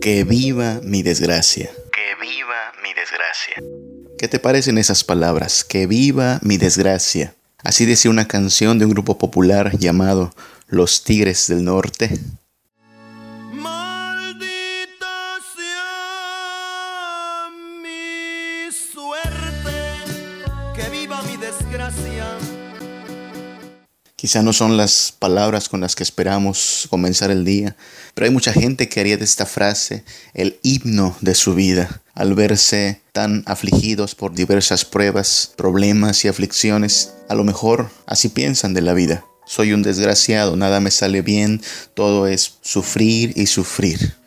Que viva mi desgracia. Que viva mi desgracia. ¿Qué te parecen esas palabras? Que viva mi desgracia. Así decía una canción de un grupo popular llamado Los Tigres del Norte. Quizá no son las palabras con las que esperamos comenzar el día, pero hay mucha gente que haría de esta frase el himno de su vida al verse tan afligidos por diversas pruebas, problemas y aflicciones. A lo mejor así piensan de la vida. Soy un desgraciado, nada me sale bien, todo es sufrir y sufrir.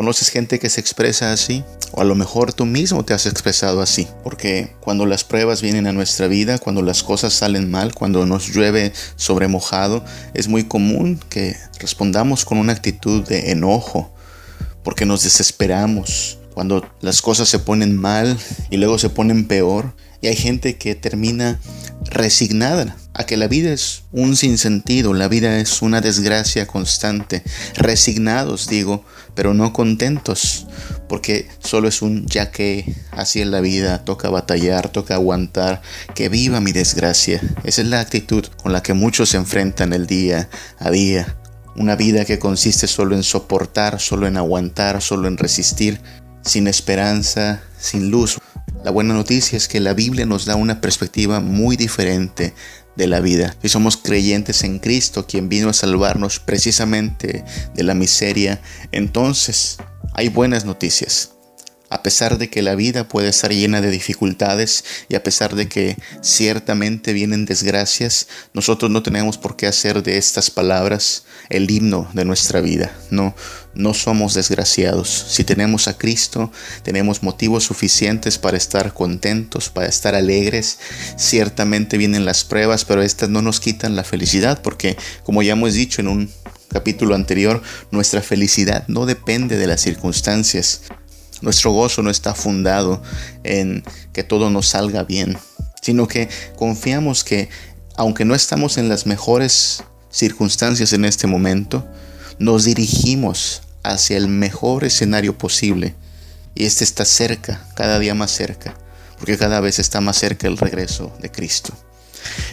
¿Conoces gente que se expresa así? O a lo mejor tú mismo te has expresado así. Porque cuando las pruebas vienen a nuestra vida, cuando las cosas salen mal, cuando nos llueve sobre mojado, es muy común que respondamos con una actitud de enojo, porque nos desesperamos. Cuando las cosas se ponen mal y luego se ponen peor, y hay gente que termina resignada a que la vida es un sinsentido, la vida es una desgracia constante, resignados digo, pero no contentos, porque solo es un ya que así es la vida, toca batallar, toca aguantar, que viva mi desgracia. Esa es la actitud con la que muchos se enfrentan el día a día. Una vida que consiste solo en soportar, solo en aguantar, solo en resistir, sin esperanza, sin luz. La buena noticia es que la Biblia nos da una perspectiva muy diferente la vida. Si somos creyentes en Cristo, quien vino a salvarnos precisamente de la miseria, entonces hay buenas noticias. A pesar de que la vida puede estar llena de dificultades y a pesar de que ciertamente vienen desgracias, nosotros no tenemos por qué hacer de estas palabras el himno de nuestra vida. No, no somos desgraciados. Si tenemos a Cristo, tenemos motivos suficientes para estar contentos, para estar alegres. Ciertamente vienen las pruebas, pero estas no nos quitan la felicidad porque, como ya hemos dicho en un capítulo anterior, nuestra felicidad no depende de las circunstancias. Nuestro gozo no está fundado en que todo nos salga bien, sino que confiamos que aunque no estamos en las mejores circunstancias en este momento, nos dirigimos hacia el mejor escenario posible. Y este está cerca, cada día más cerca, porque cada vez está más cerca el regreso de Cristo.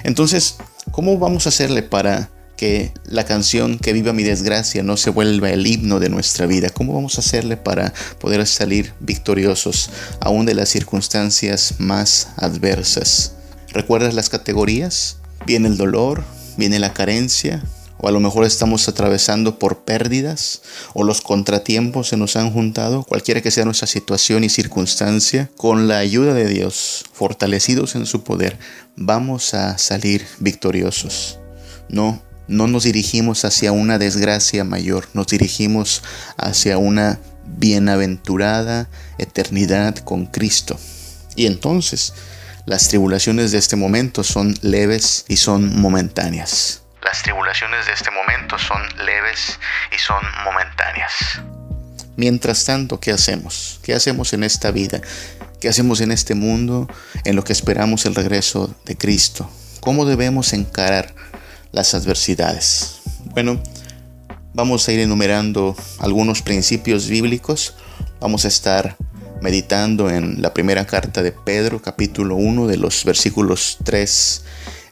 Entonces, ¿cómo vamos a hacerle para que la canción Que viva mi desgracia no se vuelva el himno de nuestra vida. ¿Cómo vamos a hacerle para poder salir victoriosos aún de las circunstancias más adversas? ¿Recuerdas las categorías? Viene el dolor, viene la carencia, o a lo mejor estamos atravesando por pérdidas o los contratiempos se nos han juntado, cualquiera que sea nuestra situación y circunstancia, con la ayuda de Dios, fortalecidos en su poder, vamos a salir victoriosos. No, no nos dirigimos hacia una desgracia mayor, nos dirigimos hacia una bienaventurada eternidad con Cristo. Y entonces, las tribulaciones de este momento son leves y son momentáneas. Las tribulaciones de este momento son leves y son momentáneas. Mientras tanto, ¿qué hacemos? ¿Qué hacemos en esta vida? ¿Qué hacemos en este mundo en lo que esperamos el regreso de Cristo? ¿Cómo debemos encarar las adversidades. Bueno, vamos a ir enumerando algunos principios bíblicos. Vamos a estar meditando en la primera carta de Pedro, capítulo 1, de los versículos 3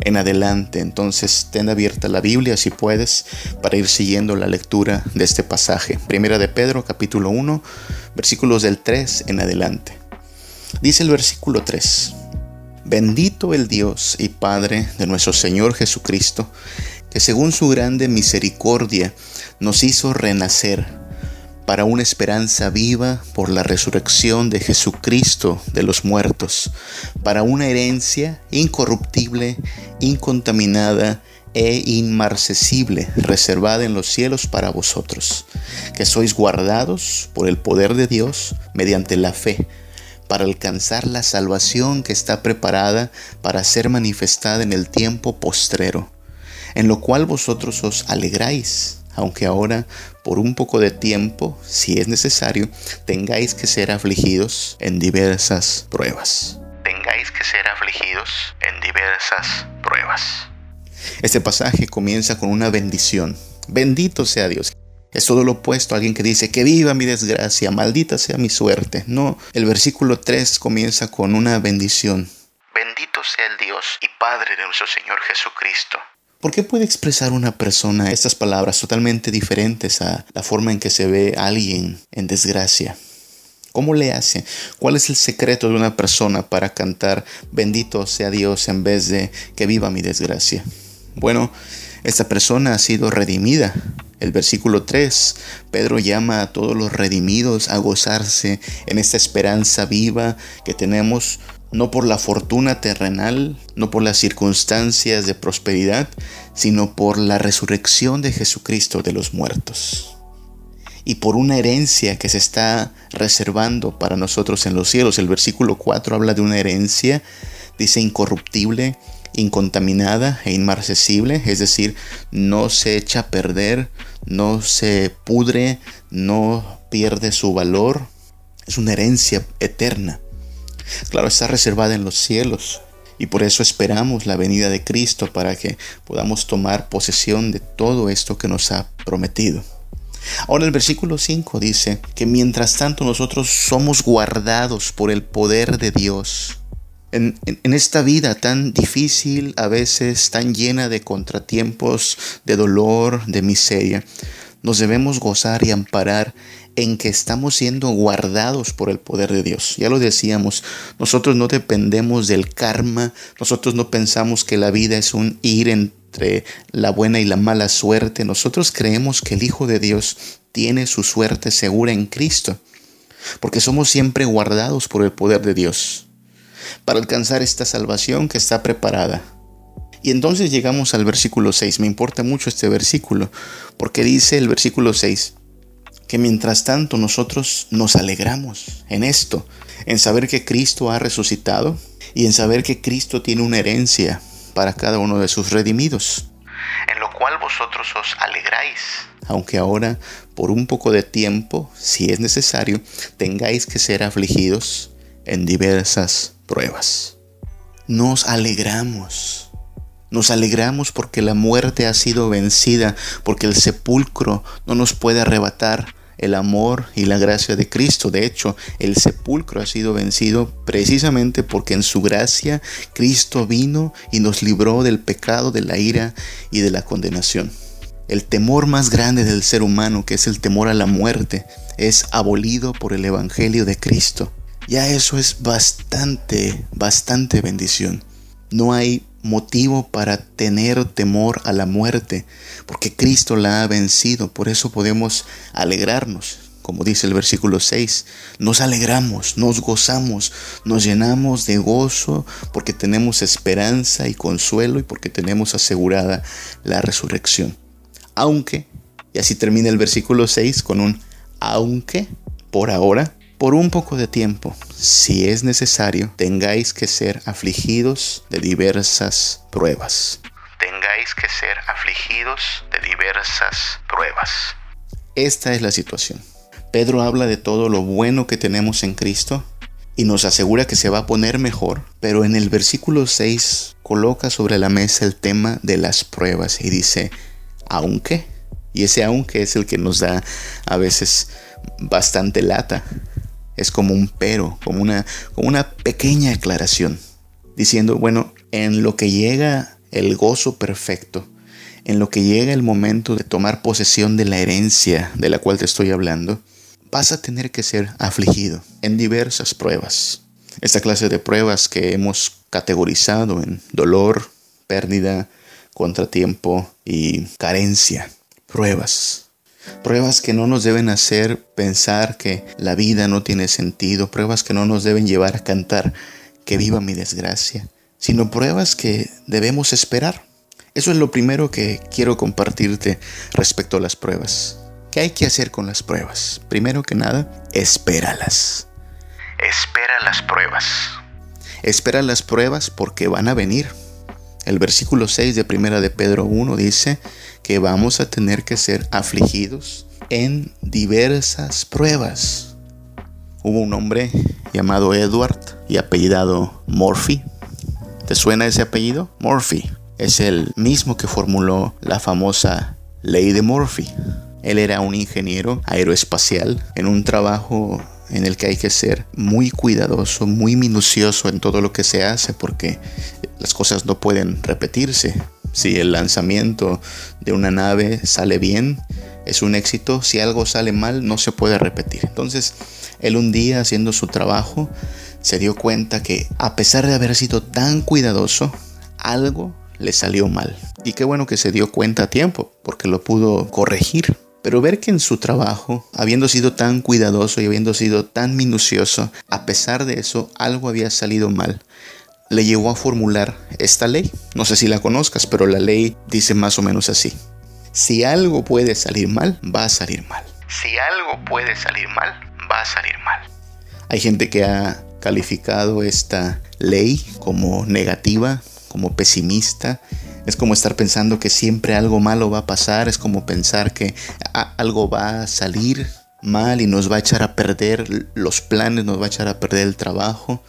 en adelante. Entonces, ten abierta la Biblia si puedes para ir siguiendo la lectura de este pasaje. Primera de Pedro, capítulo 1, versículos del 3 en adelante. Dice el versículo 3. Bendito el Dios y Padre de nuestro Señor Jesucristo, que según su grande misericordia nos hizo renacer para una esperanza viva por la resurrección de Jesucristo de los muertos, para una herencia incorruptible, incontaminada e inmarcesible, reservada en los cielos para vosotros, que sois guardados por el poder de Dios mediante la fe para alcanzar la salvación que está preparada para ser manifestada en el tiempo postrero, en lo cual vosotros os alegráis, aunque ahora por un poco de tiempo, si es necesario, tengáis que ser afligidos en diversas pruebas. Tengáis que ser afligidos en diversas pruebas. Este pasaje comienza con una bendición. Bendito sea Dios. Es todo lo opuesto a alguien que dice que viva mi desgracia, maldita sea mi suerte. No, el versículo 3 comienza con una bendición. Bendito sea el Dios y Padre de nuestro Señor Jesucristo. ¿Por qué puede expresar una persona estas palabras totalmente diferentes a la forma en que se ve a alguien en desgracia? ¿Cómo le hace? ¿Cuál es el secreto de una persona para cantar bendito sea Dios en vez de que viva mi desgracia? Bueno, esta persona ha sido redimida. El versículo 3, Pedro llama a todos los redimidos a gozarse en esta esperanza viva que tenemos no por la fortuna terrenal, no por las circunstancias de prosperidad, sino por la resurrección de Jesucristo de los muertos y por una herencia que se está reservando para nosotros en los cielos. El versículo 4 habla de una herencia, dice incorruptible, incontaminada e inmarcesible, es decir, no se echa a perder, no se pudre, no pierde su valor. Es una herencia eterna. Claro, está reservada en los cielos. Y por eso esperamos la venida de Cristo para que podamos tomar posesión de todo esto que nos ha prometido. Ahora el versículo 5 dice que mientras tanto nosotros somos guardados por el poder de Dios. En, esta vida tan difícil, a veces tan llena de contratiempos, de dolor, de miseria, nos debemos gozar y amparar en que estamos siendo guardados por el poder de Dios. Ya lo decíamos, nosotros no dependemos del karma, nosotros no pensamos que la vida es un ir en entre la buena y la mala suerte, nosotros creemos que el Hijo de Dios tiene su suerte segura en Cristo, porque somos siempre guardados por el poder de Dios para alcanzar esta salvación que está preparada. Y entonces llegamos al versículo 6. Me importa mucho este versículo, porque dice el versículo 6 que mientras tanto nosotros nos alegramos en esto, en saber que Cristo ha resucitado y en saber que Cristo tiene una herencia para cada uno de sus redimidos. En lo cual vosotros os alegráis. Aunque ahora, por un poco de tiempo, si es necesario, tengáis que ser afligidos en diversas pruebas. Nos alegramos. Nos alegramos porque la muerte ha sido vencida, porque el sepulcro no nos puede arrebatar el amor y la gracia de Cristo. De hecho, el sepulcro ha sido vencido precisamente porque en su gracia Cristo vino y nos libró del pecado, de la ira y de la condenación. El temor más grande del ser humano, que es el temor a la muerte, es abolido por el Evangelio de Cristo. Ya eso es bastante, bastante bendición. No hay motivo para tener temor a la muerte, porque Cristo la ha vencido, por eso podemos alegrarnos. Como dice el versículo 6, nos alegramos, nos gozamos, nos llenamos de gozo porque tenemos esperanza y consuelo y porque tenemos asegurada la resurrección. Aunque, y así termina el versículo 6 con un aunque, por ahora, por un poco de tiempo, si es necesario, tengáis que ser afligidos de diversas pruebas. Tengáis que ser afligidos de diversas pruebas. Esta es la situación. Pedro habla de todo lo bueno que tenemos en Cristo y nos asegura que se va a poner mejor, pero en el versículo 6 coloca sobre la mesa el tema de las pruebas y dice, aunque, y ese aunque es el que nos da a veces bastante lata, es como un pero, como una, como una pequeña aclaración, diciendo, bueno, en lo que llega el gozo perfecto, en lo que llega el momento de tomar posesión de la herencia de la cual te estoy hablando, vas a tener que ser afligido en diversas pruebas. Esta clase de pruebas que hemos categorizado en dolor, pérdida, contratiempo y carencia. Pruebas. Pruebas que no nos deben hacer pensar que la vida no tiene sentido, pruebas que no nos deben llevar a cantar que viva mi desgracia, sino pruebas que debemos esperar. Eso es lo primero que quiero compartirte respecto a las pruebas. ¿Qué hay que hacer con las pruebas? Primero que nada, espéralas. Espera las pruebas. Espera las pruebas porque van a venir. El versículo 6 de Primera de Pedro 1 dice que vamos a tener que ser afligidos en diversas pruebas. Hubo un hombre llamado Edward y apellidado Murphy. ¿Te suena ese apellido? Murphy. Es el mismo que formuló la famosa ley de Murphy. Él era un ingeniero aeroespacial en un trabajo en el que hay que ser muy cuidadoso, muy minucioso en todo lo que se hace porque las cosas no pueden repetirse. Si el lanzamiento de una nave sale bien, es un éxito. Si algo sale mal, no se puede repetir. Entonces, él un día haciendo su trabajo se dio cuenta que a pesar de haber sido tan cuidadoso, algo le salió mal. Y qué bueno que se dio cuenta a tiempo, porque lo pudo corregir. Pero ver que en su trabajo, habiendo sido tan cuidadoso y habiendo sido tan minucioso, a pesar de eso algo había salido mal, le llevó a formular esta ley. No sé si la conozcas, pero la ley dice más o menos así. Si algo puede salir mal, va a salir mal. Si algo puede salir mal, va a salir mal. Hay gente que ha calificado esta ley como negativa, como pesimista, es como estar pensando que siempre algo malo va a pasar, es como pensar que algo va a salir mal y nos va a echar a perder los planes, nos va a echar a perder el trabajo.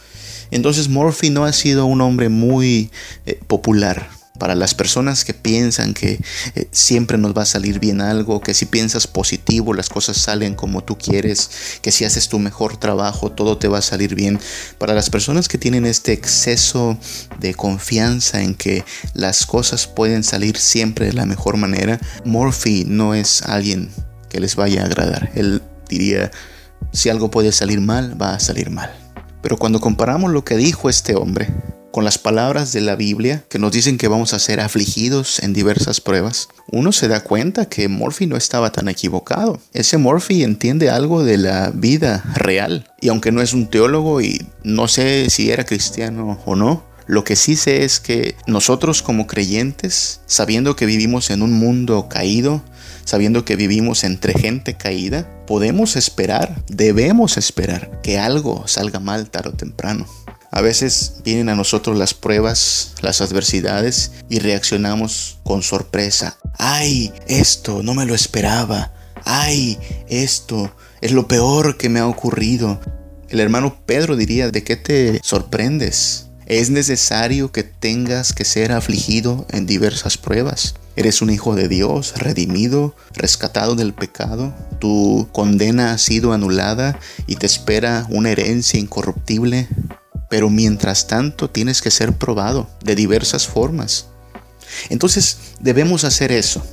Entonces Murphy no ha sido un hombre muy eh, popular para las personas que piensan que eh, siempre nos va a salir bien algo, que si piensas positivo las cosas salen como tú quieres, que si haces tu mejor trabajo todo te va a salir bien. Para las personas que tienen este exceso de confianza en que las cosas pueden salir siempre de la mejor manera, Murphy no es alguien que les vaya a agradar. Él diría, si algo puede salir mal, va a salir mal. Pero cuando comparamos lo que dijo este hombre, con las palabras de la Biblia que nos dicen que vamos a ser afligidos en diversas pruebas, uno se da cuenta que Murphy no estaba tan equivocado. Ese Murphy entiende algo de la vida real. Y aunque no es un teólogo y no sé si era cristiano o no, lo que sí sé es que nosotros como creyentes, sabiendo que vivimos en un mundo caído, sabiendo que vivimos entre gente caída, podemos esperar, debemos esperar que algo salga mal tarde o temprano. A veces vienen a nosotros las pruebas, las adversidades y reaccionamos con sorpresa. ¡Ay! Esto no me lo esperaba. ¡Ay! Esto es lo peor que me ha ocurrido. El hermano Pedro diría, ¿de qué te sorprendes? Es necesario que tengas que ser afligido en diversas pruebas. Eres un hijo de Dios, redimido, rescatado del pecado. Tu condena ha sido anulada y te espera una herencia incorruptible. Pero mientras tanto tienes que ser probado de diversas formas. Entonces debemos hacer eso.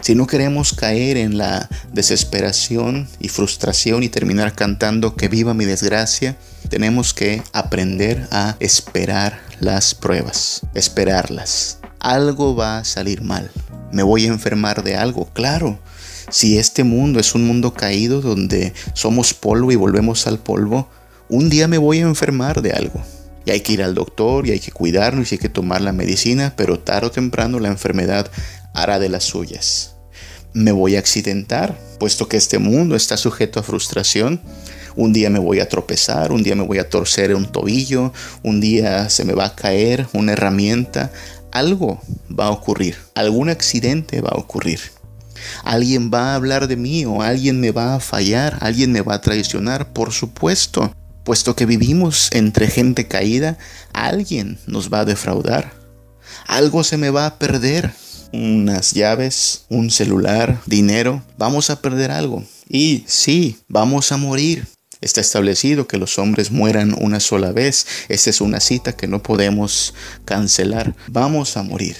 Si no queremos caer en la desesperación y frustración y terminar cantando que viva mi desgracia, tenemos que aprender a esperar las pruebas, esperarlas. Algo va a salir mal. Me voy a enfermar de algo, claro. Si este mundo es un mundo caído donde somos polvo y volvemos al polvo, un día me voy a enfermar de algo. Y hay que ir al doctor y hay que cuidarnos y hay que tomar la medicina, pero tarde o temprano la enfermedad hará de las suyas. Me voy a accidentar, puesto que este mundo está sujeto a frustración. Un día me voy a tropezar, un día me voy a torcer un tobillo, un día se me va a caer una herramienta. Algo va a ocurrir, algún accidente va a ocurrir. Alguien va a hablar de mí o alguien me va a fallar, alguien me va a traicionar, por supuesto. Puesto que vivimos entre gente caída, alguien nos va a defraudar. Algo se me va a perder. Unas llaves, un celular, dinero. Vamos a perder algo. Y sí, vamos a morir. Está establecido que los hombres mueran una sola vez. Esa es una cita que no podemos cancelar. Vamos a morir.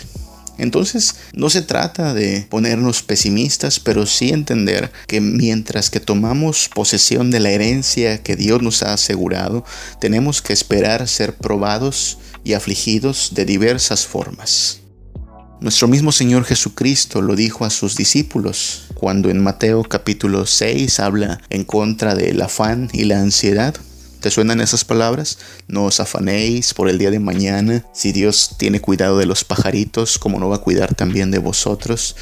Entonces, no se trata de ponernos pesimistas, pero sí entender que mientras que tomamos posesión de la herencia que Dios nos ha asegurado, tenemos que esperar ser probados y afligidos de diversas formas. Nuestro mismo Señor Jesucristo lo dijo a sus discípulos cuando en Mateo capítulo 6 habla en contra del afán y la ansiedad. ¿Te suenan esas palabras? No os afanéis por el día de mañana. Si Dios tiene cuidado de los pajaritos, ¿cómo no va a cuidar también de vosotros?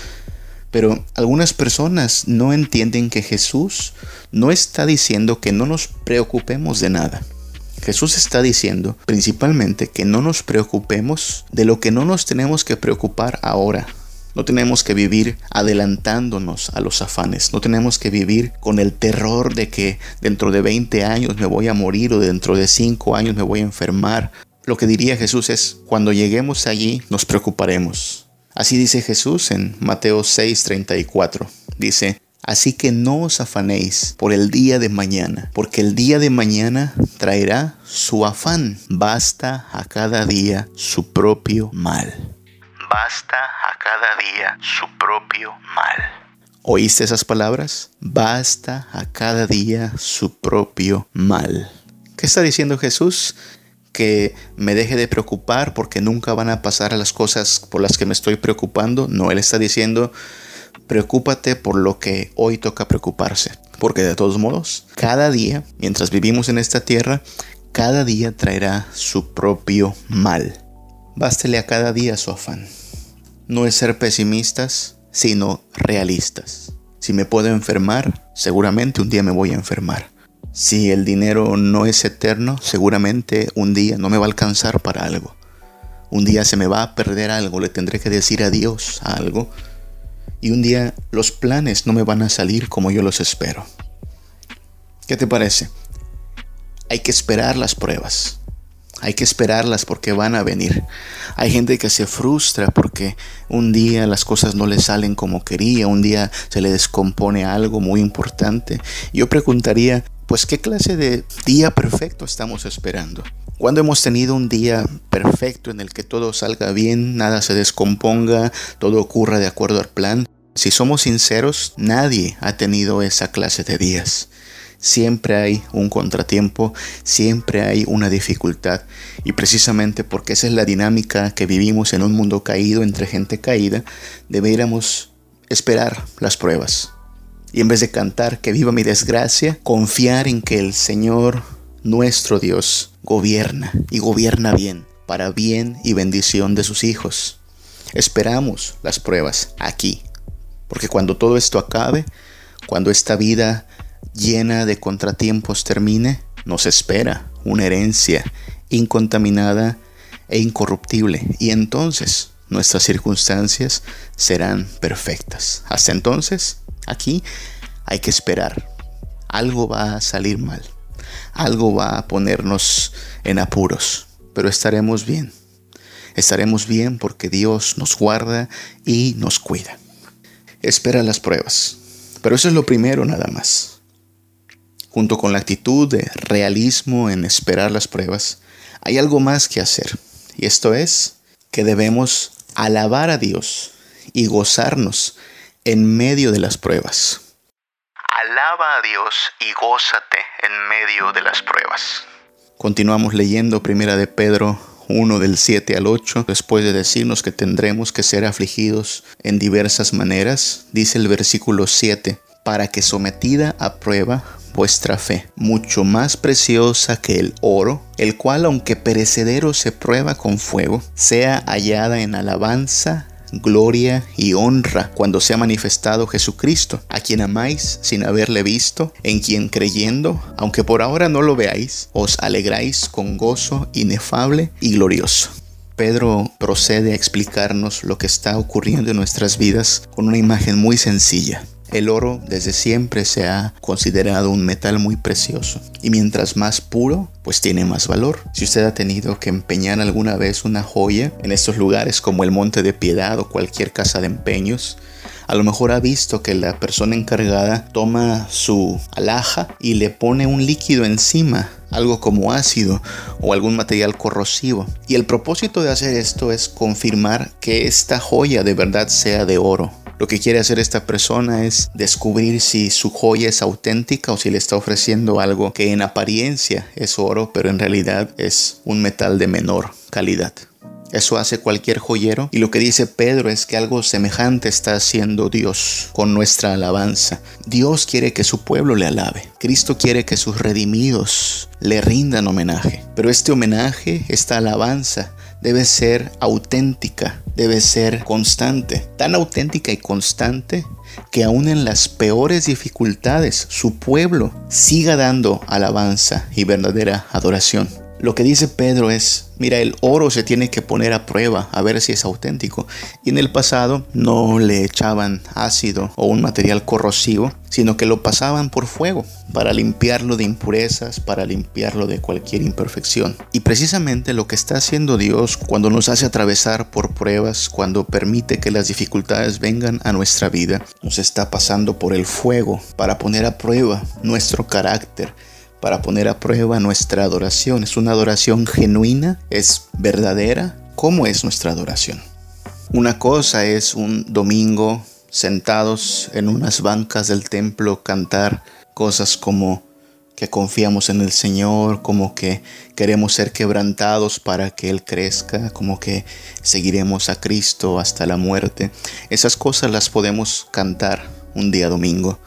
Pero algunas personas no entienden que Jesús no está diciendo que no nos preocupemos de nada. Jesús está diciendo principalmente que no nos preocupemos de lo que no nos tenemos que preocupar ahora, no tenemos que vivir adelantándonos a los afanes. No tenemos que vivir con el terror de que dentro de 20 años me voy a morir o dentro de 5 años me voy a enfermar. Lo que diría Jesús es, cuando lleguemos allí nos preocuparemos. Así dice Jesús en Mateo 6:34. Dice, Así que no os afanéis por el día de mañana, porque el día de mañana traerá su afán. Basta a cada día su propio mal. Basta a cada día su propio mal. ¿Oíste esas palabras? Basta a cada día su propio mal. ¿Qué está diciendo Jesús? Que me deje de preocupar porque nunca van a pasar las cosas por las que me estoy preocupando. No, Él está diciendo Preocúpate por lo que hoy toca preocuparse. Porque de todos modos, cada día, mientras vivimos en esta tierra, cada día traerá su propio mal. Bástele a cada día su afán. No es ser pesimistas, sino realistas. Si me puedo enfermar, seguramente un día me voy a enfermar. Si el dinero no es eterno, seguramente un día no me va a alcanzar para algo. Un día se me va a perder algo, le tendré que decir adiós a algo y un día los planes no me van a salir como yo los espero. ¿Qué te parece? Hay que esperar las pruebas. Hay que esperarlas porque van a venir. Hay gente que se frustra porque un día las cosas no le salen como quería, un día se le descompone algo muy importante. Yo preguntaría, pues, ¿qué clase de día perfecto estamos esperando? Cuando hemos tenido un día perfecto en el que todo salga bien, nada se descomponga, todo ocurra de acuerdo al plan, si somos sinceros, nadie ha tenido esa clase de días. Siempre hay un contratiempo, siempre hay una dificultad y precisamente porque esa es la dinámica que vivimos en un mundo caído entre gente caída, deberíamos esperar las pruebas. Y en vez de cantar que viva mi desgracia, confiar en que el Señor nuestro Dios gobierna y gobierna bien, para bien y bendición de sus hijos. Esperamos las pruebas aquí, porque cuando todo esto acabe, cuando esta vida llena de contratiempos termine, nos espera una herencia incontaminada e incorruptible, y entonces nuestras circunstancias serán perfectas. Hasta entonces, aquí hay que esperar. Algo va a salir mal algo va a ponernos en apuros, pero estaremos bien. Estaremos bien porque Dios nos guarda y nos cuida. Espera las pruebas, pero eso es lo primero nada más. Junto con la actitud de realismo en esperar las pruebas, hay algo más que hacer, y esto es que debemos alabar a Dios y gozarnos en medio de las pruebas. Alaba a Dios y gózate en medio de las pruebas. Continuamos leyendo Primera de Pedro 1 del 7 al 8, después de decirnos que tendremos que ser afligidos en diversas maneras, dice el versículo 7, para que sometida a prueba vuestra fe, mucho más preciosa que el oro, el cual aunque perecedero se prueba con fuego, sea hallada en alabanza, gloria y honra cuando se ha manifestado Jesucristo, a quien amáis sin haberle visto, en quien creyendo, aunque por ahora no lo veáis, os alegráis con gozo inefable y glorioso. Pedro procede a explicarnos lo que está ocurriendo en nuestras vidas con una imagen muy sencilla. El oro desde siempre se ha considerado un metal muy precioso y mientras más puro, pues tiene más valor. Si usted ha tenido que empeñar alguna vez una joya en estos lugares como el Monte de Piedad o cualquier casa de empeños, a lo mejor ha visto que la persona encargada toma su alhaja y le pone un líquido encima algo como ácido o algún material corrosivo. Y el propósito de hacer esto es confirmar que esta joya de verdad sea de oro. Lo que quiere hacer esta persona es descubrir si su joya es auténtica o si le está ofreciendo algo que en apariencia es oro, pero en realidad es un metal de menor calidad. Eso hace cualquier joyero. Y lo que dice Pedro es que algo semejante está haciendo Dios con nuestra alabanza. Dios quiere que su pueblo le alabe. Cristo quiere que sus redimidos le rindan homenaje. Pero este homenaje, esta alabanza, debe ser auténtica, debe ser constante, tan auténtica y constante que aún en las peores dificultades su pueblo siga dando alabanza y verdadera adoración. Lo que dice Pedro es, mira, el oro se tiene que poner a prueba a ver si es auténtico. Y en el pasado no le echaban ácido o un material corrosivo, sino que lo pasaban por fuego para limpiarlo de impurezas, para limpiarlo de cualquier imperfección. Y precisamente lo que está haciendo Dios cuando nos hace atravesar por pruebas, cuando permite que las dificultades vengan a nuestra vida, nos está pasando por el fuego para poner a prueba nuestro carácter para poner a prueba nuestra adoración. Es una adoración genuina, es verdadera. ¿Cómo es nuestra adoración? Una cosa es un domingo sentados en unas bancas del templo cantar cosas como que confiamos en el Señor, como que queremos ser quebrantados para que Él crezca, como que seguiremos a Cristo hasta la muerte. Esas cosas las podemos cantar un día domingo.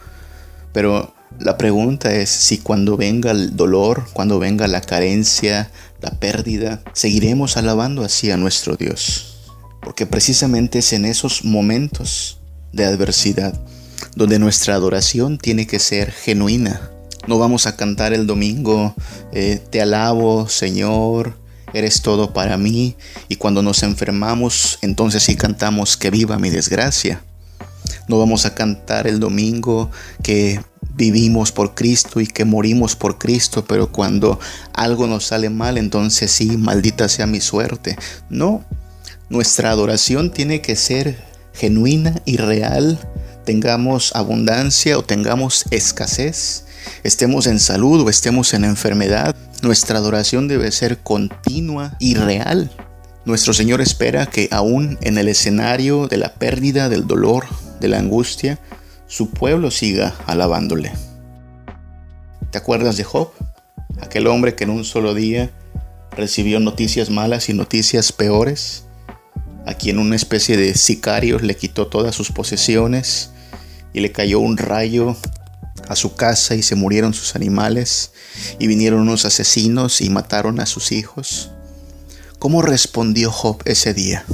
Pero la pregunta es si cuando venga el dolor, cuando venga la carencia, la pérdida, seguiremos alabando así a nuestro Dios. Porque precisamente es en esos momentos de adversidad donde nuestra adoración tiene que ser genuina. No vamos a cantar el domingo, eh, te alabo Señor, eres todo para mí. Y cuando nos enfermamos, entonces sí cantamos que viva mi desgracia. No vamos a cantar el domingo que vivimos por Cristo y que morimos por Cristo, pero cuando algo nos sale mal, entonces sí, maldita sea mi suerte. No, nuestra adoración tiene que ser genuina y real, tengamos abundancia o tengamos escasez, estemos en salud o estemos en enfermedad. Nuestra adoración debe ser continua y real. Nuestro Señor espera que aún en el escenario de la pérdida, del dolor, de la angustia, su pueblo siga alabándole. ¿Te acuerdas de Job? Aquel hombre que en un solo día recibió noticias malas y noticias peores, a quien una especie de sicario le quitó todas sus posesiones y le cayó un rayo a su casa y se murieron sus animales y vinieron unos asesinos y mataron a sus hijos. ¿Cómo respondió Job ese día?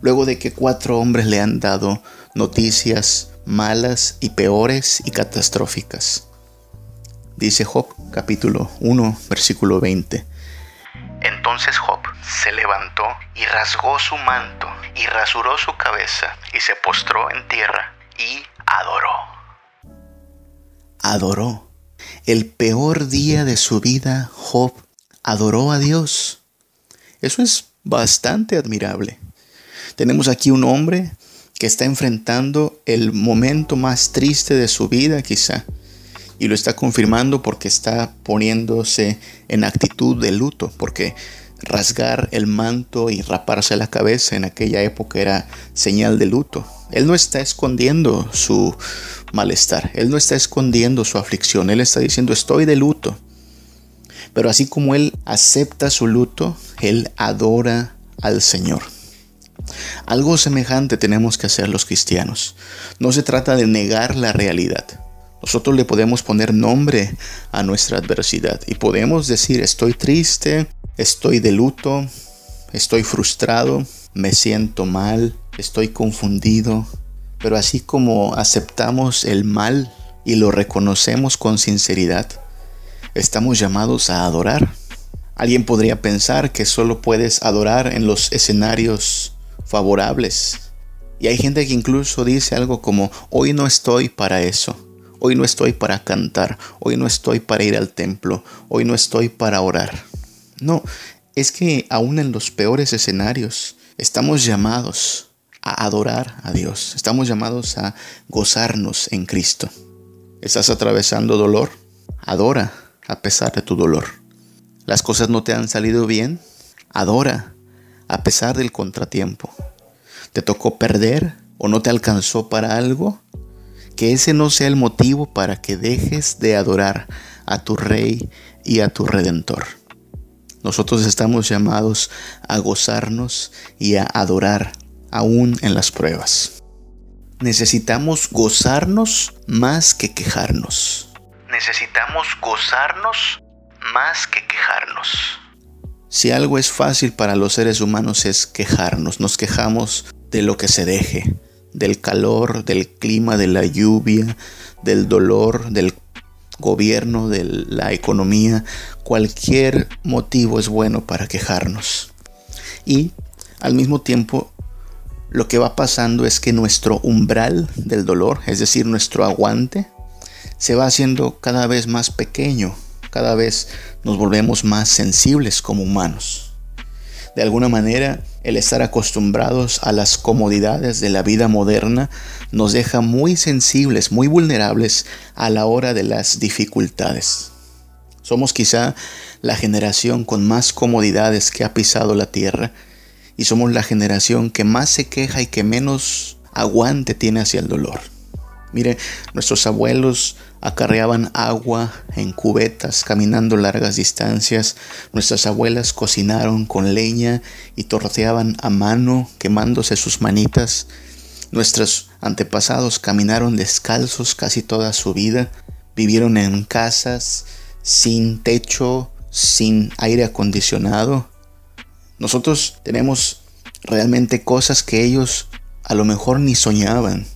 Luego de que cuatro hombres le han dado noticias malas y peores y catastróficas. Dice Job capítulo 1 versículo 20. Entonces Job se levantó y rasgó su manto y rasuró su cabeza y se postró en tierra y adoró. Adoró. El peor día de su vida, Job adoró a Dios. Eso es bastante admirable. Tenemos aquí un hombre que está enfrentando el momento más triste de su vida quizá. Y lo está confirmando porque está poniéndose en actitud de luto, porque rasgar el manto y raparse la cabeza en aquella época era señal de luto. Él no está escondiendo su malestar, él no está escondiendo su aflicción, él está diciendo estoy de luto. Pero así como él acepta su luto, él adora al Señor. Algo semejante tenemos que hacer los cristianos. No se trata de negar la realidad. Nosotros le podemos poner nombre a nuestra adversidad y podemos decir estoy triste, estoy de luto, estoy frustrado, me siento mal, estoy confundido. Pero así como aceptamos el mal y lo reconocemos con sinceridad, estamos llamados a adorar. Alguien podría pensar que solo puedes adorar en los escenarios favorables. Y hay gente que incluso dice algo como, hoy no estoy para eso, hoy no estoy para cantar, hoy no estoy para ir al templo, hoy no estoy para orar. No, es que aún en los peores escenarios estamos llamados a adorar a Dios, estamos llamados a gozarnos en Cristo. ¿Estás atravesando dolor? Adora a pesar de tu dolor. ¿Las cosas no te han salido bien? Adora a pesar del contratiempo. ¿Te tocó perder o no te alcanzó para algo? Que ese no sea el motivo para que dejes de adorar a tu Rey y a tu Redentor. Nosotros estamos llamados a gozarnos y a adorar aún en las pruebas. Necesitamos gozarnos más que quejarnos. Necesitamos gozarnos más que quejarnos. Si algo es fácil para los seres humanos es quejarnos. Nos quejamos de lo que se deje, del calor, del clima, de la lluvia, del dolor, del gobierno, de la economía, cualquier motivo es bueno para quejarnos. Y al mismo tiempo, lo que va pasando es que nuestro umbral del dolor, es decir, nuestro aguante, se va haciendo cada vez más pequeño, cada vez nos volvemos más sensibles como humanos. De alguna manera, el estar acostumbrados a las comodidades de la vida moderna nos deja muy sensibles, muy vulnerables a la hora de las dificultades. Somos quizá la generación con más comodidades que ha pisado la tierra y somos la generación que más se queja y que menos aguante tiene hacia el dolor. Mire, nuestros abuelos acarreaban agua en cubetas caminando largas distancias. Nuestras abuelas cocinaron con leña y torteaban a mano quemándose sus manitas. Nuestros antepasados caminaron descalzos casi toda su vida. Vivieron en casas sin techo, sin aire acondicionado. Nosotros tenemos realmente cosas que ellos a lo mejor ni soñaban.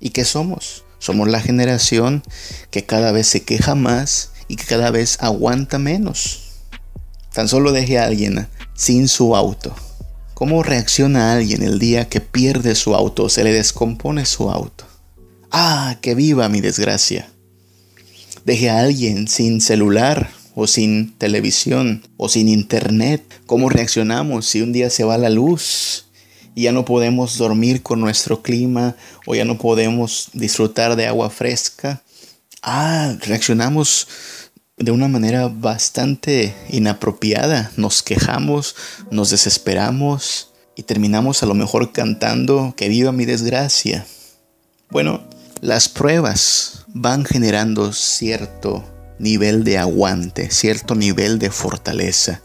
¿Y qué somos? Somos la generación que cada vez se queja más y que cada vez aguanta menos. Tan solo deje a alguien sin su auto. ¿Cómo reacciona alguien el día que pierde su auto o se le descompone su auto? Ah, que viva mi desgracia. Deje a alguien sin celular o sin televisión o sin internet. ¿Cómo reaccionamos si un día se va la luz ya no podemos dormir con nuestro clima o ya no podemos disfrutar de agua fresca. Ah, reaccionamos de una manera bastante inapropiada. Nos quejamos, nos desesperamos y terminamos a lo mejor cantando que viva mi desgracia. Bueno, las pruebas van generando cierto nivel de aguante, cierto nivel de fortaleza.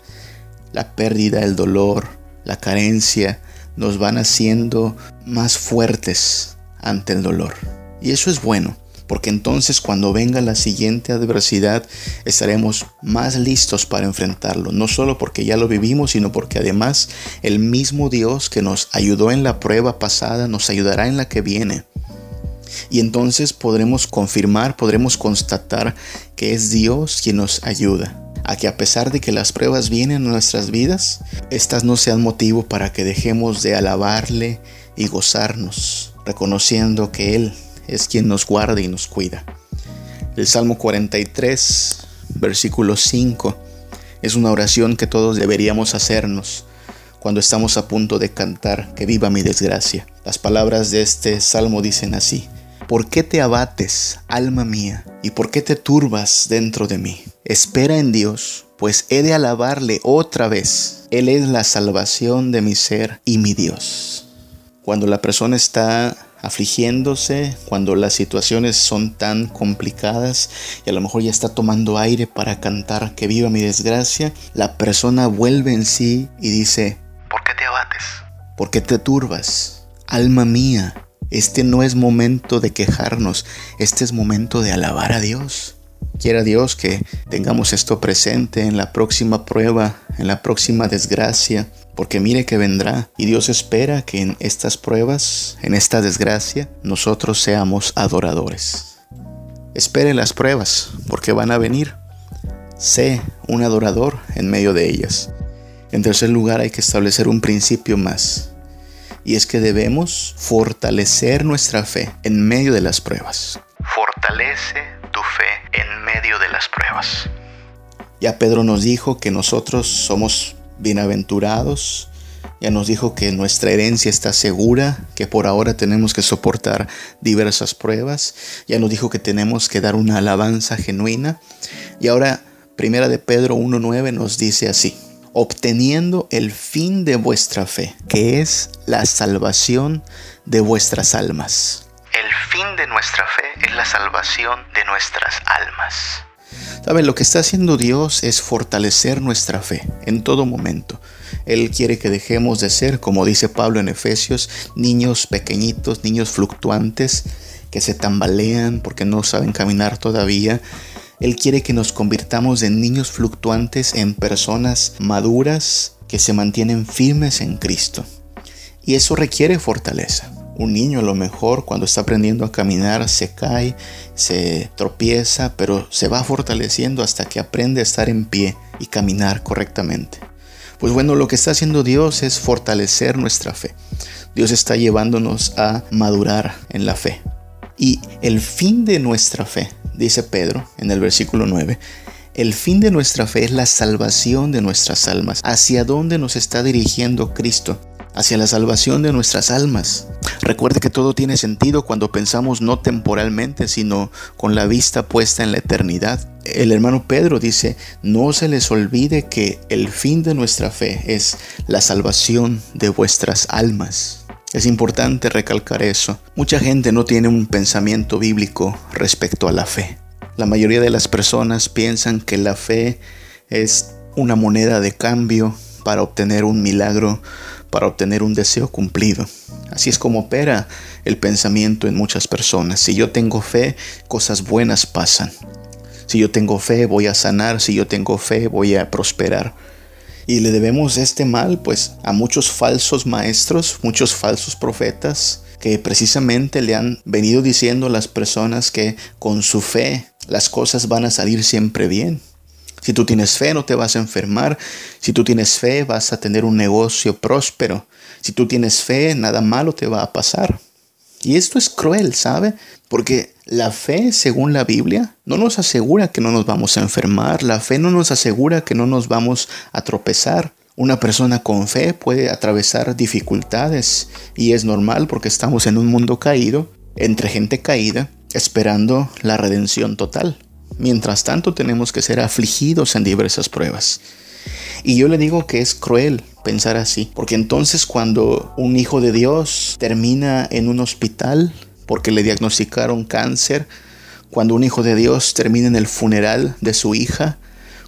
La pérdida, el dolor, la carencia, nos van haciendo más fuertes ante el dolor. Y eso es bueno, porque entonces cuando venga la siguiente adversidad estaremos más listos para enfrentarlo, no solo porque ya lo vivimos, sino porque además el mismo Dios que nos ayudó en la prueba pasada nos ayudará en la que viene. Y entonces podremos confirmar, podremos constatar que es Dios quien nos ayuda a que a pesar de que las pruebas vienen a nuestras vidas, estas no sean motivo para que dejemos de alabarle y gozarnos, reconociendo que Él es quien nos guarda y nos cuida. El Salmo 43, versículo 5, es una oración que todos deberíamos hacernos cuando estamos a punto de cantar que viva mi desgracia. Las palabras de este salmo dicen así, ¿Por qué te abates, alma mía, y por qué te turbas dentro de mí? Espera en Dios, pues he de alabarle otra vez. Él es la salvación de mi ser y mi Dios. Cuando la persona está afligiéndose, cuando las situaciones son tan complicadas y a lo mejor ya está tomando aire para cantar que viva mi desgracia, la persona vuelve en sí y dice, ¿por qué te abates? ¿Por qué te turbas? Alma mía, este no es momento de quejarnos, este es momento de alabar a Dios. Quiera Dios que tengamos esto presente en la próxima prueba, en la próxima desgracia, porque mire que vendrá y Dios espera que en estas pruebas, en esta desgracia, nosotros seamos adoradores. Espere las pruebas, porque van a venir. Sé un adorador en medio de ellas. En tercer lugar hay que establecer un principio más y es que debemos fortalecer nuestra fe en medio de las pruebas. Fortalece tu fe en medio de las pruebas. Ya Pedro nos dijo que nosotros somos bienaventurados, ya nos dijo que nuestra herencia está segura, que por ahora tenemos que soportar diversas pruebas, ya nos dijo que tenemos que dar una alabanza genuina y ahora Primera de Pedro 1.9 nos dice así, obteniendo el fin de vuestra fe, que es la salvación de vuestras almas. El fin de nuestra fe es la salvación de nuestras almas. ¿Saben? Lo que está haciendo Dios es fortalecer nuestra fe en todo momento. Él quiere que dejemos de ser, como dice Pablo en Efesios, niños pequeñitos, niños fluctuantes que se tambalean porque no saben caminar todavía, él quiere que nos convirtamos en niños fluctuantes, en personas maduras que se mantienen firmes en Cristo. Y eso requiere fortaleza. Un niño a lo mejor cuando está aprendiendo a caminar se cae, se tropieza, pero se va fortaleciendo hasta que aprende a estar en pie y caminar correctamente. Pues bueno, lo que está haciendo Dios es fortalecer nuestra fe. Dios está llevándonos a madurar en la fe. Y el fin de nuestra fe, dice Pedro en el versículo 9, el fin de nuestra fe es la salvación de nuestras almas. ¿Hacia dónde nos está dirigiendo Cristo? Hacia la salvación de nuestras almas. Recuerde que todo tiene sentido cuando pensamos no temporalmente, sino con la vista puesta en la eternidad. El hermano Pedro dice, no se les olvide que el fin de nuestra fe es la salvación de vuestras almas. Es importante recalcar eso. Mucha gente no tiene un pensamiento bíblico respecto a la fe. La mayoría de las personas piensan que la fe es una moneda de cambio para obtener un milagro, para obtener un deseo cumplido. Así es como opera el pensamiento en muchas personas. Si yo tengo fe, cosas buenas pasan. Si yo tengo fe, voy a sanar. Si yo tengo fe, voy a prosperar. Y le debemos este mal pues a muchos falsos maestros, muchos falsos profetas que precisamente le han venido diciendo a las personas que con su fe las cosas van a salir siempre bien. Si tú tienes fe no te vas a enfermar. Si tú tienes fe vas a tener un negocio próspero. Si tú tienes fe nada malo te va a pasar. Y esto es cruel, ¿sabe? Porque la fe, según la Biblia, no nos asegura que no nos vamos a enfermar. La fe no nos asegura que no nos vamos a tropezar. Una persona con fe puede atravesar dificultades y es normal porque estamos en un mundo caído, entre gente caída, esperando la redención total. Mientras tanto tenemos que ser afligidos en diversas pruebas. Y yo le digo que es cruel pensar así, porque entonces cuando un hijo de Dios termina en un hospital porque le diagnosticaron cáncer, cuando un hijo de Dios termina en el funeral de su hija,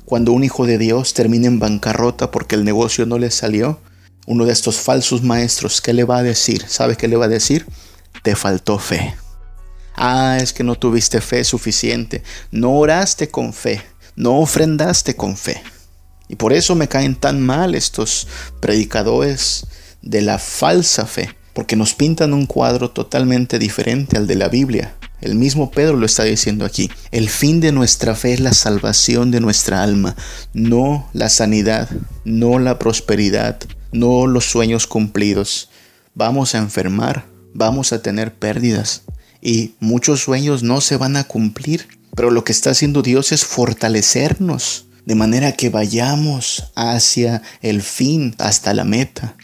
cuando un hijo de Dios termina en bancarrota porque el negocio no le salió, uno de estos falsos maestros, ¿qué le va a decir? ¿Sabe qué le va a decir? Te faltó fe. Ah, es que no tuviste fe suficiente, no oraste con fe, no ofrendaste con fe. Y por eso me caen tan mal estos predicadores de la falsa fe, porque nos pintan un cuadro totalmente diferente al de la Biblia. El mismo Pedro lo está diciendo aquí. El fin de nuestra fe es la salvación de nuestra alma, no la sanidad, no la prosperidad, no los sueños cumplidos. Vamos a enfermar, vamos a tener pérdidas, y muchos sueños no se van a cumplir. Pero lo que está haciendo Dios es fortalecernos de manera que vayamos hacia el fin, hasta la meta.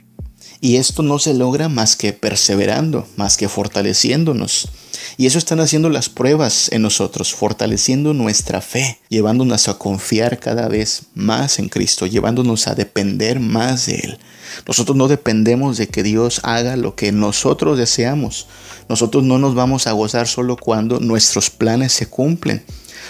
Y esto no se logra más que perseverando, más que fortaleciéndonos. Y eso están haciendo las pruebas en nosotros, fortaleciendo nuestra fe, llevándonos a confiar cada vez más en Cristo, llevándonos a depender más de Él. Nosotros no dependemos de que Dios haga lo que nosotros deseamos. Nosotros no nos vamos a gozar solo cuando nuestros planes se cumplen.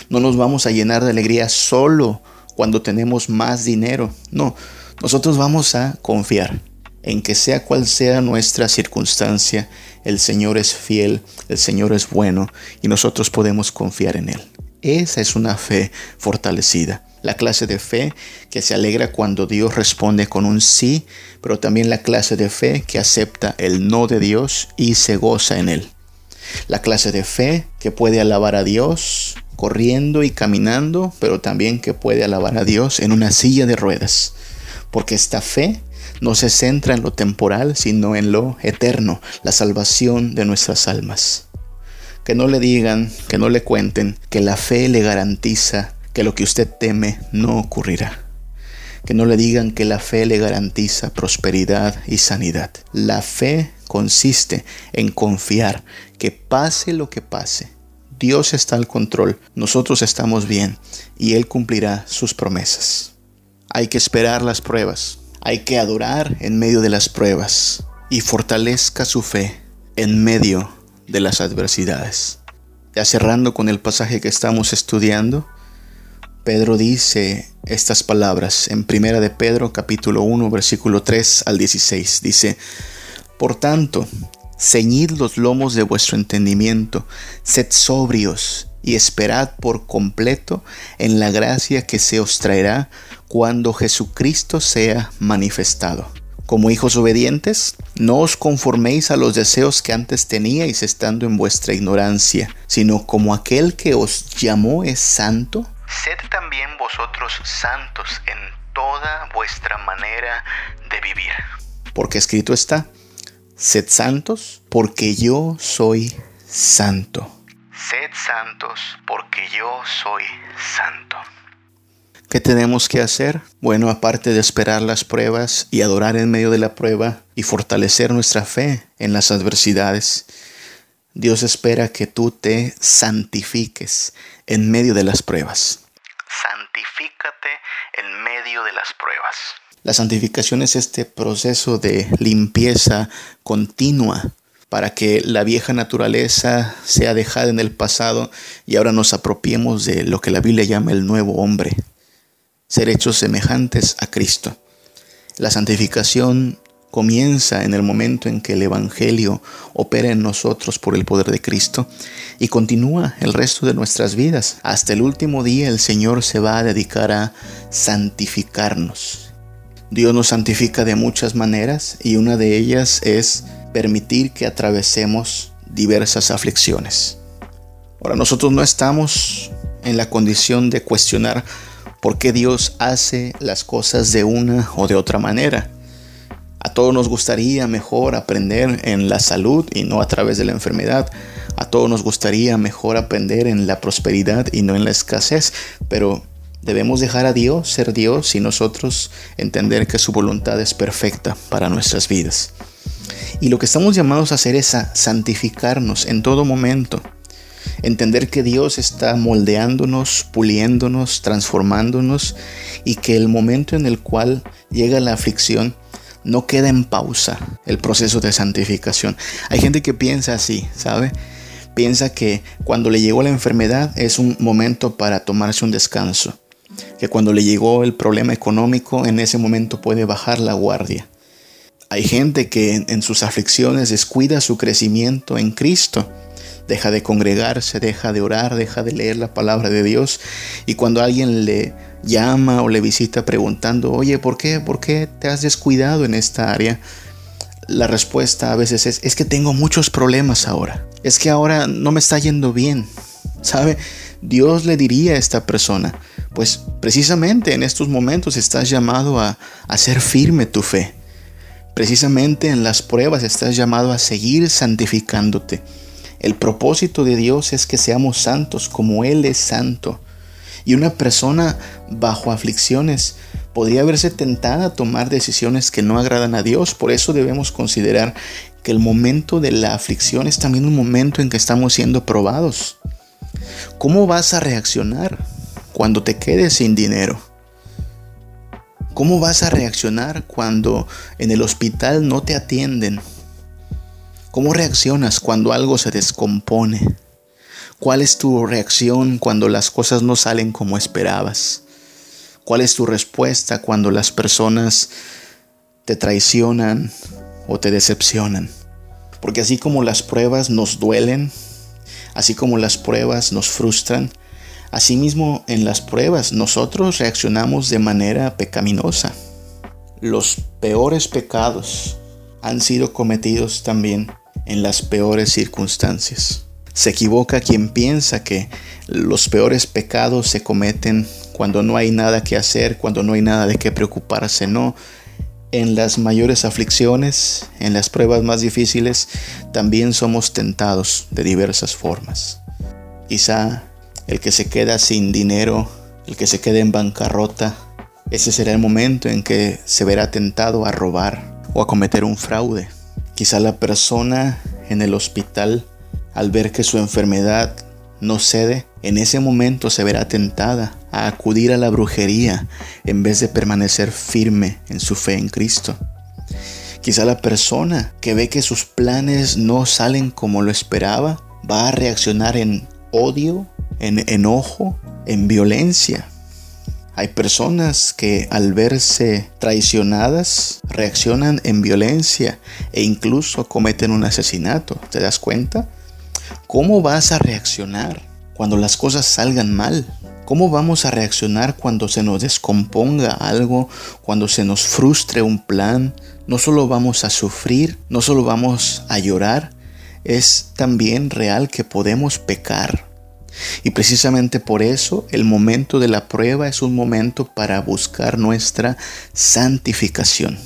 No nos vamos a llenar de alegría solo cuando tenemos más dinero. No, nosotros vamos a confiar en que sea cual sea nuestra circunstancia, el Señor es fiel, el Señor es bueno y nosotros podemos confiar en Él. Esa es una fe fortalecida. La clase de fe que se alegra cuando Dios responde con un sí, pero también la clase de fe que acepta el no de Dios y se goza en Él. La clase de fe que puede alabar a Dios corriendo y caminando, pero también que puede alabar a Dios en una silla de ruedas. Porque esta fe no se centra en lo temporal, sino en lo eterno, la salvación de nuestras almas. Que no le digan, que no le cuenten, que la fe le garantiza que lo que usted teme no ocurrirá. Que no le digan que la fe le garantiza prosperidad y sanidad. La fe consiste en confiar que pase lo que pase, Dios está al control, nosotros estamos bien y Él cumplirá sus promesas. Hay que esperar las pruebas, hay que adorar en medio de las pruebas y fortalezca su fe en medio de las adversidades. Ya cerrando con el pasaje que estamos estudiando, Pedro dice estas palabras en Primera de Pedro capítulo 1 versículo 3 al 16. Dice, Por tanto, ceñid los lomos de vuestro entendimiento, sed sobrios y esperad por completo en la gracia que se os traerá cuando Jesucristo sea manifestado. Como hijos obedientes, no os conforméis a los deseos que antes teníais estando en vuestra ignorancia, sino como aquel que os llamó es santo. Sed también vosotros santos en toda vuestra manera de vivir. Porque escrito está, sed santos porque yo soy santo. Sed santos porque yo soy santo. ¿Qué tenemos que hacer? Bueno, aparte de esperar las pruebas y adorar en medio de la prueba y fortalecer nuestra fe en las adversidades, Dios espera que tú te santifiques en medio de las pruebas. Santifícate en medio de las pruebas. La santificación es este proceso de limpieza continua para que la vieja naturaleza sea dejada en el pasado y ahora nos apropiemos de lo que la Biblia llama el nuevo hombre ser hechos semejantes a Cristo. La santificación comienza en el momento en que el Evangelio opera en nosotros por el poder de Cristo y continúa el resto de nuestras vidas. Hasta el último día el Señor se va a dedicar a santificarnos. Dios nos santifica de muchas maneras y una de ellas es permitir que atravesemos diversas aflicciones. Ahora nosotros no estamos en la condición de cuestionar por qué Dios hace las cosas de una o de otra manera. A todos nos gustaría mejor aprender en la salud y no a través de la enfermedad. A todos nos gustaría mejor aprender en la prosperidad y no en la escasez. Pero debemos dejar a Dios ser Dios y nosotros entender que su voluntad es perfecta para nuestras vidas. Y lo que estamos llamados a hacer es a santificarnos en todo momento entender que Dios está moldeándonos, puliéndonos, transformándonos y que el momento en el cual llega la aflicción no queda en pausa el proceso de santificación. Hay gente que piensa así, ¿sabe? Piensa que cuando le llegó la enfermedad es un momento para tomarse un descanso, que cuando le llegó el problema económico en ese momento puede bajar la guardia. Hay gente que en sus aflicciones descuida su crecimiento en Cristo deja de congregarse, deja de orar, deja de leer la palabra de Dios. Y cuando alguien le llama o le visita preguntando, oye, ¿por qué? ¿Por qué te has descuidado en esta área? La respuesta a veces es, es que tengo muchos problemas ahora. Es que ahora no me está yendo bien. ¿Sabe? Dios le diría a esta persona, pues precisamente en estos momentos estás llamado a hacer firme tu fe. Precisamente en las pruebas estás llamado a seguir santificándote el propósito de Dios es que seamos santos como Él es santo. Y una persona bajo aflicciones podría verse tentada a tomar decisiones que no agradan a Dios. Por eso debemos considerar que el momento de la aflicción es también un momento en que estamos siendo probados. ¿Cómo vas a reaccionar cuando te quedes sin dinero? ¿Cómo vas a reaccionar cuando en el hospital no te atienden? ¿Cómo reaccionas cuando algo se descompone? ¿Cuál es tu reacción cuando las cosas no salen como esperabas? ¿Cuál es tu respuesta cuando las personas te traicionan o te decepcionan? Porque así como las pruebas nos duelen, así como las pruebas nos frustran, asimismo en las pruebas nosotros reaccionamos de manera pecaminosa. Los peores pecados han sido cometidos también en las peores circunstancias. Se equivoca quien piensa que los peores pecados se cometen cuando no hay nada que hacer, cuando no hay nada de qué preocuparse. No, en las mayores aflicciones, en las pruebas más difíciles, también somos tentados de diversas formas. Quizá el que se queda sin dinero, el que se queda en bancarrota, ese será el momento en que se verá tentado a robar o a cometer un fraude. Quizá la persona en el hospital, al ver que su enfermedad no cede, en ese momento se verá tentada a acudir a la brujería en vez de permanecer firme en su fe en Cristo. Quizá la persona que ve que sus planes no salen como lo esperaba va a reaccionar en odio, en enojo, en violencia. Hay personas que al verse traicionadas reaccionan en violencia e incluso cometen un asesinato. ¿Te das cuenta? ¿Cómo vas a reaccionar cuando las cosas salgan mal? ¿Cómo vamos a reaccionar cuando se nos descomponga algo, cuando se nos frustre un plan, no solo vamos a sufrir, no solo vamos a llorar, es también real que podemos pecar. Y precisamente por eso el momento de la prueba es un momento para buscar nuestra santificación.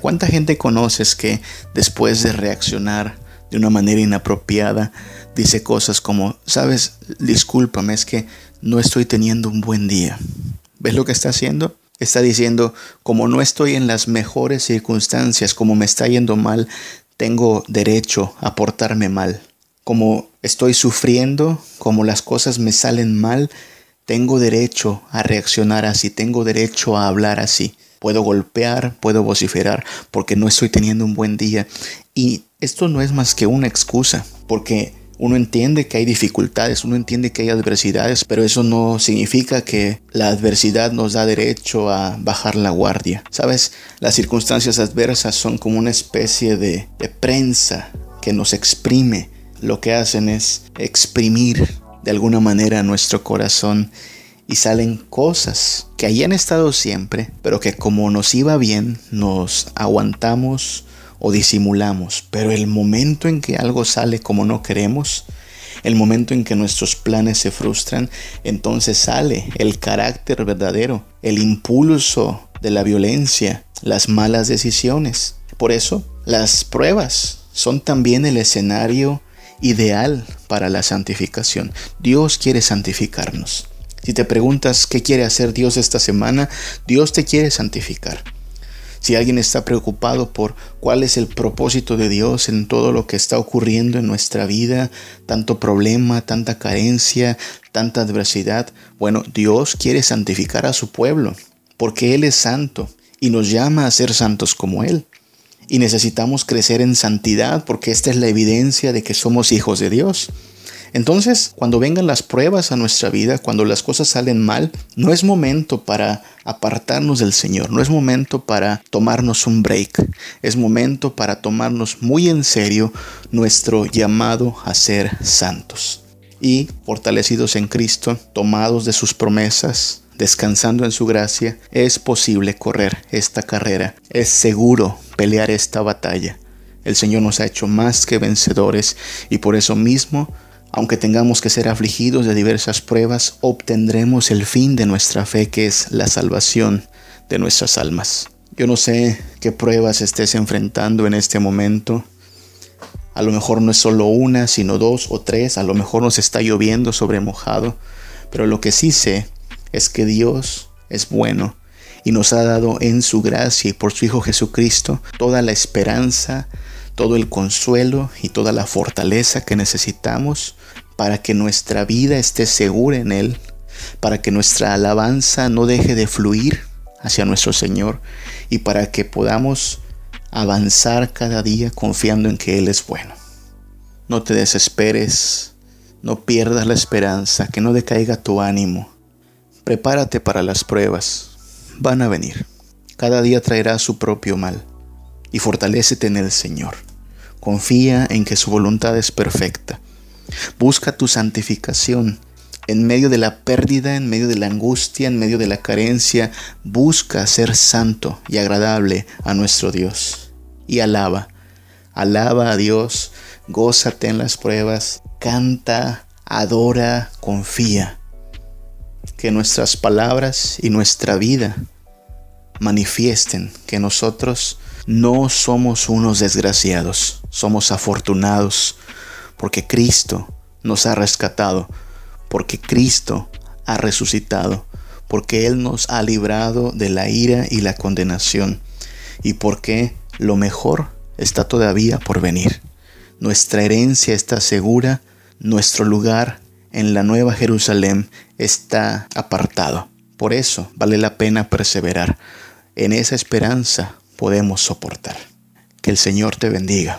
¿Cuánta gente conoces que después de reaccionar de una manera inapropiada dice cosas como, sabes, discúlpame, es que no estoy teniendo un buen día? ¿Ves lo que está haciendo? Está diciendo, como no estoy en las mejores circunstancias, como me está yendo mal, tengo derecho a portarme mal. Como estoy sufriendo, como las cosas me salen mal, tengo derecho a reaccionar así, tengo derecho a hablar así. Puedo golpear, puedo vociferar porque no estoy teniendo un buen día. Y esto no es más que una excusa, porque uno entiende que hay dificultades, uno entiende que hay adversidades, pero eso no significa que la adversidad nos da derecho a bajar la guardia. Sabes, las circunstancias adversas son como una especie de, de prensa que nos exprime. Lo que hacen es exprimir de alguna manera nuestro corazón y salen cosas que hayan estado siempre, pero que como nos iba bien, nos aguantamos, o disimulamos, pero el momento en que algo sale como no queremos, el momento en que nuestros planes se frustran, entonces sale el carácter verdadero, el impulso de la violencia, las malas decisiones. Por eso, las pruebas son también el escenario ideal para la santificación. Dios quiere santificarnos. Si te preguntas qué quiere hacer Dios esta semana, Dios te quiere santificar. Si alguien está preocupado por cuál es el propósito de Dios en todo lo que está ocurriendo en nuestra vida, tanto problema, tanta carencia, tanta adversidad, bueno, Dios quiere santificar a su pueblo, porque Él es santo y nos llama a ser santos como Él. Y necesitamos crecer en santidad porque esta es la evidencia de que somos hijos de Dios. Entonces, cuando vengan las pruebas a nuestra vida, cuando las cosas salen mal, no es momento para apartarnos del Señor, no es momento para tomarnos un break, es momento para tomarnos muy en serio nuestro llamado a ser santos. Y, fortalecidos en Cristo, tomados de sus promesas, descansando en su gracia, es posible correr esta carrera, es seguro pelear esta batalla. El Señor nos ha hecho más que vencedores y por eso mismo aunque tengamos que ser afligidos de diversas pruebas, obtendremos el fin de nuestra fe, que es la salvación de nuestras almas. Yo no sé qué pruebas estés enfrentando en este momento. A lo mejor no es solo una, sino dos o tres. A lo mejor nos está lloviendo sobre mojado. Pero lo que sí sé es que Dios es bueno y nos ha dado en su gracia y por su Hijo Jesucristo toda la esperanza, todo el consuelo y toda la fortaleza que necesitamos para que nuestra vida esté segura en Él, para que nuestra alabanza no deje de fluir hacia nuestro Señor y para que podamos avanzar cada día confiando en que Él es bueno. No te desesperes, no pierdas la esperanza, que no decaiga tu ánimo. Prepárate para las pruebas, van a venir. Cada día traerá su propio mal y fortalécete en el Señor. Confía en que su voluntad es perfecta. Busca tu santificación. En medio de la pérdida, en medio de la angustia, en medio de la carencia, busca ser santo y agradable a nuestro Dios. Y alaba, alaba a Dios, gózate en las pruebas, canta, adora, confía. Que nuestras palabras y nuestra vida manifiesten que nosotros no somos unos desgraciados, somos afortunados porque Cristo nos ha rescatado, porque Cristo ha resucitado, porque Él nos ha librado de la ira y la condenación, y porque lo mejor está todavía por venir. Nuestra herencia está segura, nuestro lugar en la nueva Jerusalén está apartado. Por eso vale la pena perseverar. En esa esperanza podemos soportar. Que el Señor te bendiga.